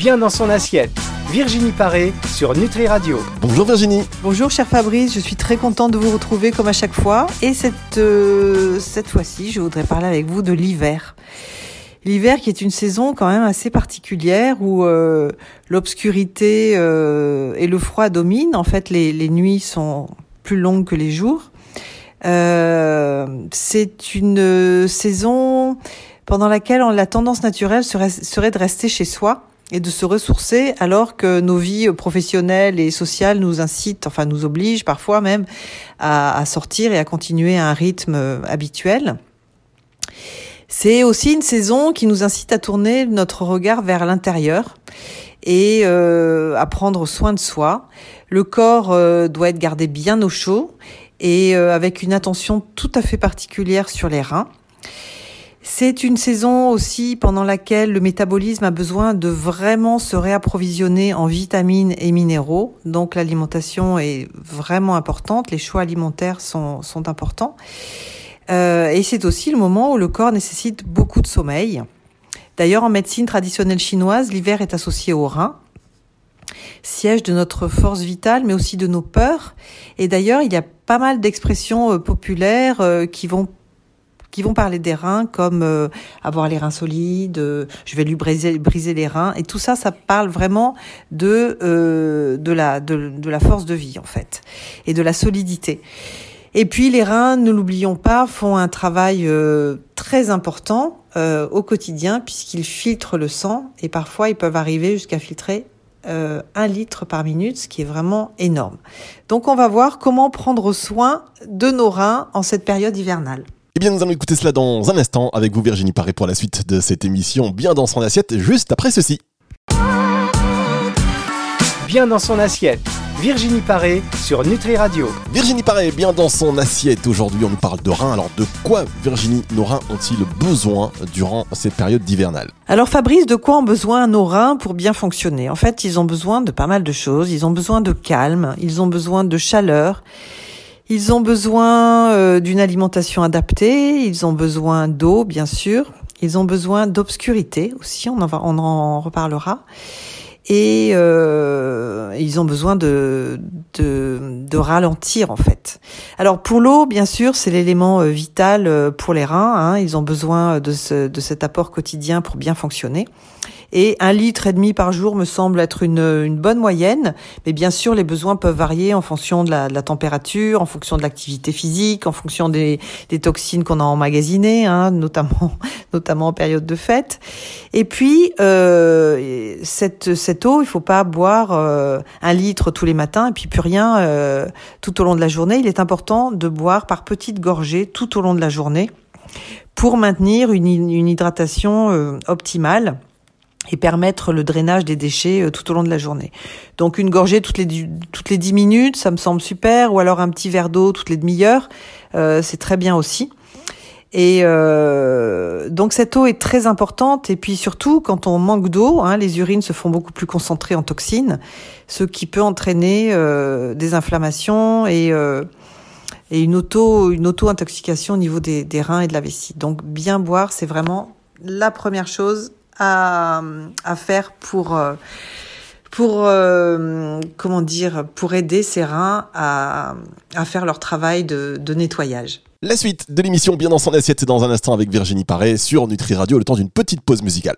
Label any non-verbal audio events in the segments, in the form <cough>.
Bien dans son assiette. Virginie Paré sur Nutri Radio. Bonjour Virginie. Bonjour cher Fabrice, je suis très contente de vous retrouver comme à chaque fois. Et cette, euh, cette fois-ci, je voudrais parler avec vous de l'hiver. L'hiver qui est une saison quand même assez particulière où euh, l'obscurité euh, et le froid dominent. En fait, les, les nuits sont plus longues que les jours. Euh, c'est une saison pendant laquelle la tendance naturelle serait, serait de rester chez soi et de se ressourcer alors que nos vies professionnelles et sociales nous incitent, enfin nous obligent parfois même à, sortir et à continuer à un rythme habituel. C'est aussi une saison qui nous incite à tourner notre regard vers l'intérieur et euh, à prendre soin de soi. Le corps euh, doit être gardé bien au chaud et euh, avec une attention tout à fait particulière sur les reins. C'est une saison aussi pendant laquelle le métabolisme a besoin de vraiment se réapprovisionner en vitamines et minéraux. Donc l'alimentation est vraiment importante, les choix alimentaires sont, sont importants. Euh, et c'est aussi le moment où le corps nécessite beaucoup de sommeil. D'ailleurs, en médecine traditionnelle chinoise, l'hiver est associé au rein, siège de notre force vitale, mais aussi de nos peurs. Et d'ailleurs, il y a pas mal d'expressions euh, populaires euh, qui vont qui vont parler des reins comme euh, avoir les reins solides, euh, je vais lui briser, briser les reins et tout ça, ça parle vraiment de euh, de la de, la force de vie en fait et de la solidité. Et puis les reins, ne l'oublions pas, font un travail euh, très important euh, au quotidien puisqu'ils filtrent le sang et parfois ils peuvent arriver jusqu'à filtrer euh, un litre par minute, ce qui est vraiment énorme. Donc on va voir comment prendre soin de nos reins en cette période hivernale. Eh bien, nous allons écouter cela dans un instant avec vous, Virginie Paré, pour la suite de cette émission Bien dans son assiette, juste après ceci. Bien dans son assiette. Virginie Paré sur Nutri Radio. Virginie Paré, bien dans son assiette. Aujourd'hui, on nous parle de reins. Alors, de quoi, Virginie, nos reins ont-ils besoin durant cette période d'hivernale Alors, Fabrice, de quoi ont besoin nos reins pour bien fonctionner? En fait, ils ont besoin de pas mal de choses. Ils ont besoin de calme, ils ont besoin de chaleur. Ils ont besoin euh, d'une alimentation adaptée, ils ont besoin d'eau, bien sûr, ils ont besoin d'obscurité aussi, on en, reparlera. Et euh, ils ont besoin de, ralentir en fait. Alors pour l'eau, bien sûr, c'est l'élément vital pour les reins. Hein. Ils ont besoin de cet apport quotidien pour bien fonctionner et un litre et demi par jour me semble être une, une bonne moyenne. Mais bien sûr, les besoins peuvent varier en fonction de la, de la température, en fonction de l'activité physique, en fonction des, des toxines qu'on a emmagasinées, hein, <laughs> notamment, notamment en période de fête. Et puis, euh, cette, cette eau, il faut pas boire euh, un litre tous les matins et puis plus rien euh, tout au long de la journée. Il est important de boire par petites gorgées tout au long de la journée pour maintenir une, une hydratation euh, optimale et permettre le drainage des déchets euh, tout au long de la journée. Donc une gorgée toutes les toutes les 10 minutes, ça me semble super, ou alors un petit verre d'eau toutes les demi-heures, euh, c'est très bien aussi. Et euh, donc cette eau est très importante et puis surtout quand on manque d'eau, hein, les urines se font beaucoup plus concentrées en toxines, ce qui peut entraîner euh, des inflammations et euh, et une auto une auto intoxication au niveau des, des reins et de la vessie. Donc bien boire, c'est vraiment la première chose à, faire pour pour euh, comment dire pour aider ces reins à, à faire leur travail de, de nettoyage. La suite de l'émission Bien dans son assiette, c'est dans un instant avec Virginie Paré sur Nutri Radio, le temps d'une petite pause musicale.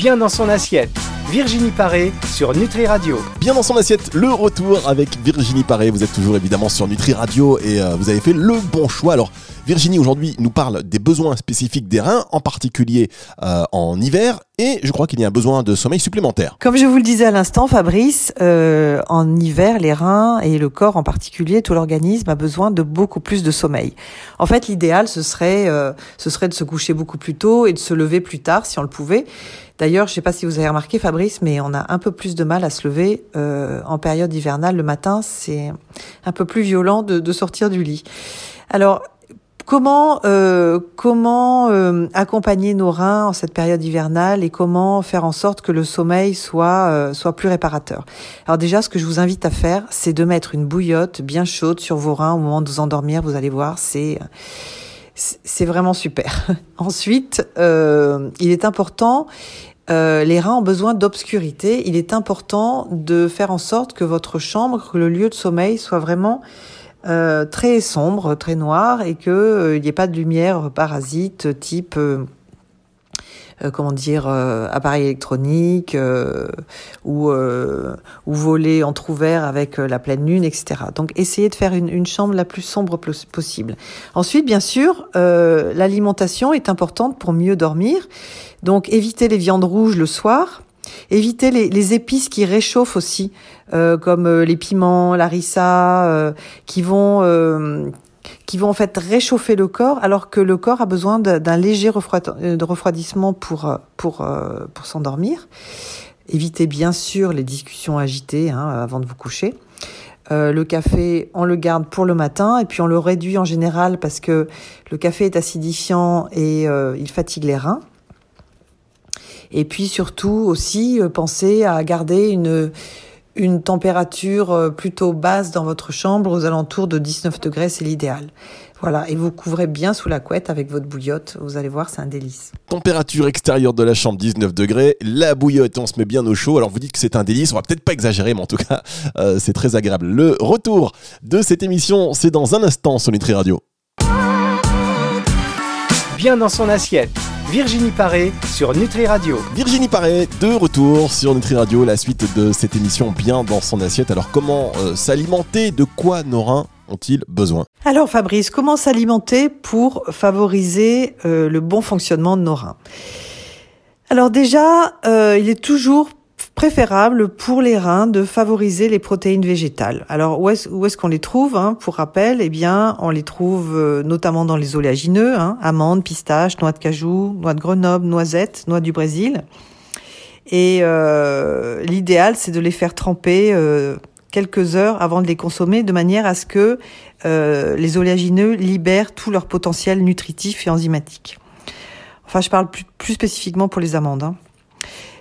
Bien dans son assiette. Virginie Paré sur Nutri Radio. Bien dans son assiette, le retour avec Virginie Paré. Vous êtes toujours évidemment sur Nutri Radio et euh, vous avez fait le bon choix. Alors, Virginie aujourd'hui nous parle des besoins spécifiques des reins, en particulier euh, en hiver, et je crois qu'il y a un besoin de sommeil supplémentaire. Comme je vous le disais à l'instant, Fabrice, euh, en hiver, les reins et le corps en particulier, tout l'organisme a besoin de beaucoup plus de sommeil. En fait, l'idéal, ce serait, euh, ce serait de se coucher beaucoup plus tôt et de se lever plus tard, si on le pouvait. D'ailleurs, je ne sais pas si vous avez remarqué, Fabrice, mais on a un peu plus de mal à se lever euh, en période hivernale. Le matin, c'est un peu plus violent de, de sortir du lit. Alors, Comment euh, comment euh, accompagner nos reins en cette période hivernale et comment faire en sorte que le sommeil soit euh, soit plus réparateur? Alors déjà, ce que je vous invite à faire, c'est de mettre une bouillotte bien chaude sur vos reins au moment de vous endormir. Vous allez voir, c'est c'est vraiment super. <laughs> Ensuite, il est important euh, les reins ont besoin d'obscurité. Il est important de faire en sorte que votre chambre, que le lieu de sommeil soit vraiment euh, très sombre, très noir, et qu'il n'y ait pas de lumière parasite type euh, comment dire, euh, appareil électronique euh, ou, ou voler ouvert avec la pleine lune, etc. Donc essayez de faire une, une chambre la plus sombre possible. Ensuite, bien sûr, l'alimentation est importante pour mieux dormir. Donc évitez les viandes rouges le soir. Évitez les, les, épices qui réchauffent aussi, euh, comme les piments, l'arissa, euh, qui vont qui vont en fait réchauffer le corps alors que le corps a besoin d'un léger refroidissement pour, euh, pour, euh, pour s'endormir. Évitez bien sûr les discussions agitées hein, avant de vous coucher. Euh, le café, on le garde pour le matin et puis on le réduit en général parce que le café est acidifiant et il fatigue les reins. Et puis surtout aussi, pensez à garder une, une température euh, plutôt basse dans votre chambre, aux alentours de 19 degrés, c'est l'idéal. Voilà, et vous couvrez bien sous la couette avec votre bouillotte. Vous allez voir, c'est un délice. Température extérieure de la chambre 19 degrés, la bouillotte, on se met bien au chaud. Alors vous dites que c'est un délice, on va peut-être pas exagérer, mais en tout cas, euh, c'est très agréable. Le retour de cette émission, c'est dans un instant sur Nutri Radio. Bien dans son assiette Virginie Paré sur Nutri Radio. Virginie Paré, de retour sur Nutri Radio, la suite de cette émission bien dans son assiette. Alors comment euh, s'alimenter? De quoi nos reins ont-ils besoin? Alors Fabrice, comment s'alimenter pour favoriser euh, le bon fonctionnement de nos reins alors déjà, euh, il est toujours préférable pour les reins de favoriser les protéines végétales. Alors où est-ce qu'on les trouve hein? Pour rappel, eh bien on les trouve euh, notamment dans les oléagineux, hein, amandes, pistaches, noix de cajou, noix de Grenoble, noisettes, noix du Brésil. Et euh, l'idéal, c'est de les faire tremper euh, quelques heures avant de les consommer, de manière à ce que les oléagineux libèrent tout leur potentiel nutritif et enzymatique. Enfin, je parle plus, plus spécifiquement pour les amandes. Hein.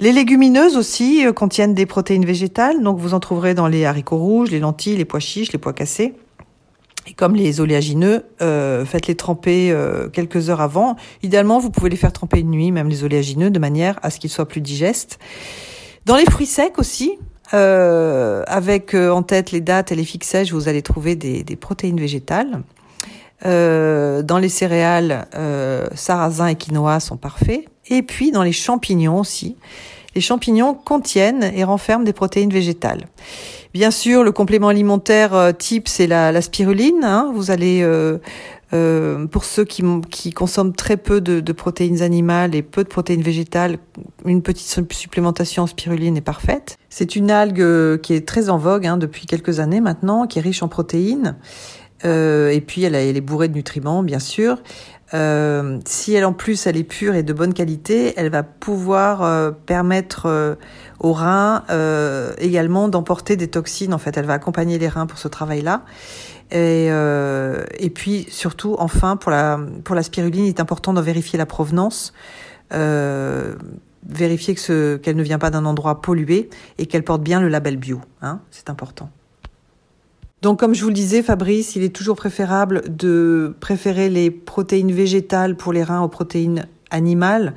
Les légumineuses aussi euh, contiennent des protéines végétales, donc vous en trouverez dans les haricots rouges, les lentilles, les pois chiches, les pois cassés. Et comme les oléagineux, euh, faites-les tremper euh, quelques heures avant. Idéalement, vous pouvez les faire tremper une nuit, même les oléagineux, de manière à ce qu'ils soient plus digestes. Dans les fruits secs aussi, avec en tête les dates et les sèches, vous allez trouver des, des protéines végétales. Dans les céréales, sarrasin et quinoa sont parfaits. Et puis dans les champignons aussi. Les champignons contiennent et renferment des protéines végétales. Bien sûr, le complément alimentaire euh, type, c'est la, spiruline. Hein. Vous allez, euh, euh, pour ceux qui, qui, consomment très peu de, protéines animales et peu de protéines végétales, une petite supplémentation en spiruline est parfaite. C'est une algue qui est très en vogue hein, depuis quelques années maintenant, qui est riche en protéines. Et puis elle, est bourrée de nutriments, bien sûr. Euh, si elle en plus elle est pure et de bonne qualité, elle va pouvoir euh, permettre euh, aux reins également d'emporter des toxines. En fait, elle va accompagner les reins pour ce travail-là. Et, et puis surtout, enfin, pour la pour la spiruline, il est important de vérifier la provenance. vérifier que ce qu'elle ne vient pas d'un endroit pollué et qu'elle porte bien le label bio. Hein, c'est important. Donc, comme je vous le disais, Fabrice, il est toujours préférable de préférer les protéines végétales pour les reins aux protéines animales.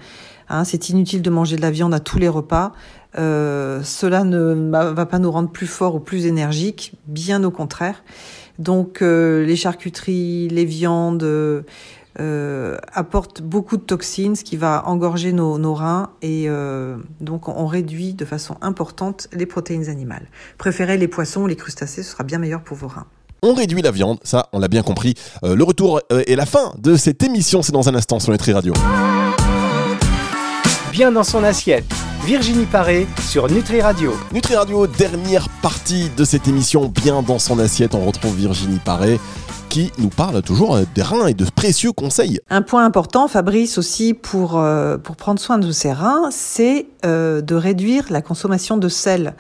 Hein, c'est inutile de manger de la viande à tous les repas. Euh, cela ne va pas nous rendre plus forts ou plus énergiques, bien au contraire. Donc, euh, les charcuteries, les viandes, euh, apporte beaucoup de toxines, ce qui va engorger nos, reins et euh, donc on réduit de façon importante les protéines animales. Préférez les poissons, les crustacés, ce sera bien meilleur pour vos reins. On réduit la viande, ça on l'a bien compris. Euh, le retour et la fin de cette émission, c'est dans un instant sur Nutri Radio. Bien dans son assiette. Virginie Paré sur Nutri Radio. Nutri Radio, dernière partie de cette émission, bien dans son assiette. On retrouve Virginie Paré nous parle toujours des reins et de précieux conseils. Un point important, Fabrice, aussi pour, euh, pour prendre soin de ses reins, c'est euh, de réduire la consommation de sel.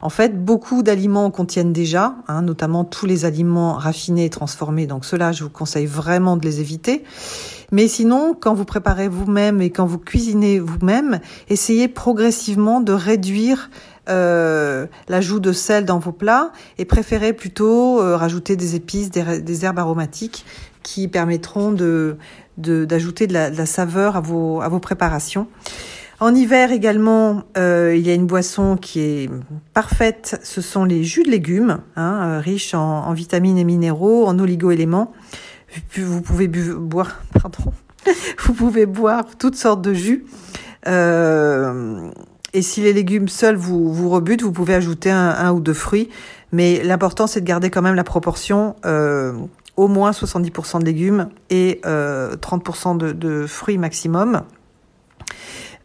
En fait, beaucoup d'aliments contiennent déjà, hein, notamment tous les aliments raffinés et transformés. Donc cela, je vous conseille vraiment de les éviter. Mais sinon, quand vous préparez vous-même et quand vous cuisinez vous-même, essayez progressivement de réduire euh, l'ajout de sel dans vos plats et préférez plutôt euh, rajouter des épices, des, herbes aromatiques qui permettront de d'ajouter de, la, saveur à vos, à vos préparations. En hiver également, euh, il y a une boisson qui est parfaite. Ce sont les jus de légumes, hein, riches en, en, vitamines et minéraux, en oligo-éléments. Vous pouvez boire, <laughs> pardon, vous pouvez boire toutes sortes de jus. Euh, et si les légumes seuls vous, vous rebutent, vous pouvez ajouter un, un ou deux fruits. Mais l'important, c'est de garder quand même la proportion. Euh, au moins 70% de légumes et euh, 30% de, de, fruits maximum.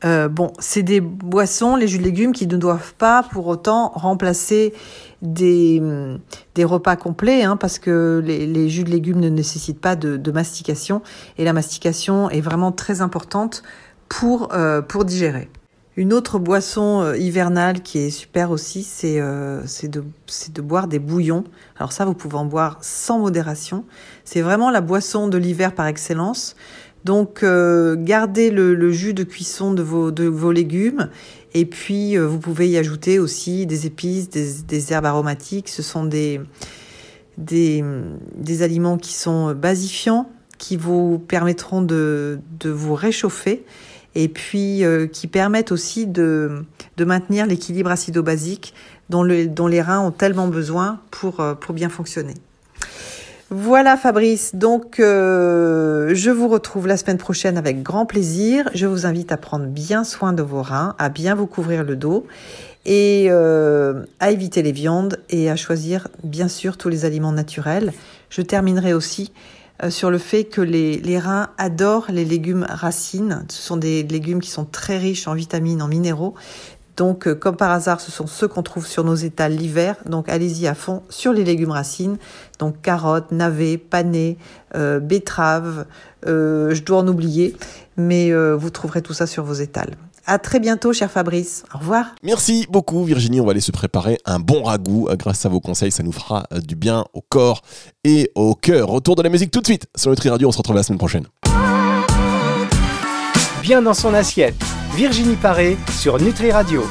Euh, bon, c'est des boissons, les jus de légumes, qui ne doivent pas pour autant remplacer des, des repas complets, hein, parce que les, les, jus de légumes ne nécessitent pas de, de, mastication, et la mastication est vraiment très importante pour, euh, pour digérer. Une autre boisson euh, hivernale qui est super aussi, c'est euh, de, de boire des bouillons. Alors ça, vous pouvez en boire sans modération. C'est vraiment la boisson de l'hiver par excellence. Donc, euh, gardez le, jus de cuisson de vos, légumes et puis vous pouvez y ajouter aussi des épices, des, herbes aromatiques. Ce sont des, aliments qui sont basifiants, qui vous permettront de vous réchauffer et puis euh, qui permettent aussi de, de maintenir l'équilibre acido-basique dont, dont les reins ont tellement besoin pour, euh, pour bien fonctionner. Voilà Fabrice, donc euh, je vous retrouve la semaine prochaine avec grand plaisir. Je vous invite à prendre bien soin de vos reins, à bien vous couvrir le dos et à éviter les viandes et à choisir bien sûr tous les aliments naturels. Je terminerai aussi sur le fait que les, les, reins adorent les légumes racines. Ce sont des légumes qui sont très riches en vitamines, en minéraux. Donc, euh, comme par hasard, ce sont ceux qu'on trouve sur nos étals l'hiver. Donc, allez-y à fond sur les légumes racines. Donc, carottes, navets, panais, euh, betteraves. Euh, je dois en oublier, mais euh, vous trouverez tout ça sur vos étals. À très bientôt, cher Fabrice. Au revoir. Merci beaucoup, Virginie. On va aller se préparer un bon ragoût. Grâce à vos conseils, ça nous fera du bien au corps et au cœur. Retour de la musique tout de suite sur Nutri Radio. On se retrouve la semaine prochaine. Bien dans son assiette. Virginie Paré sur Nutri Radio.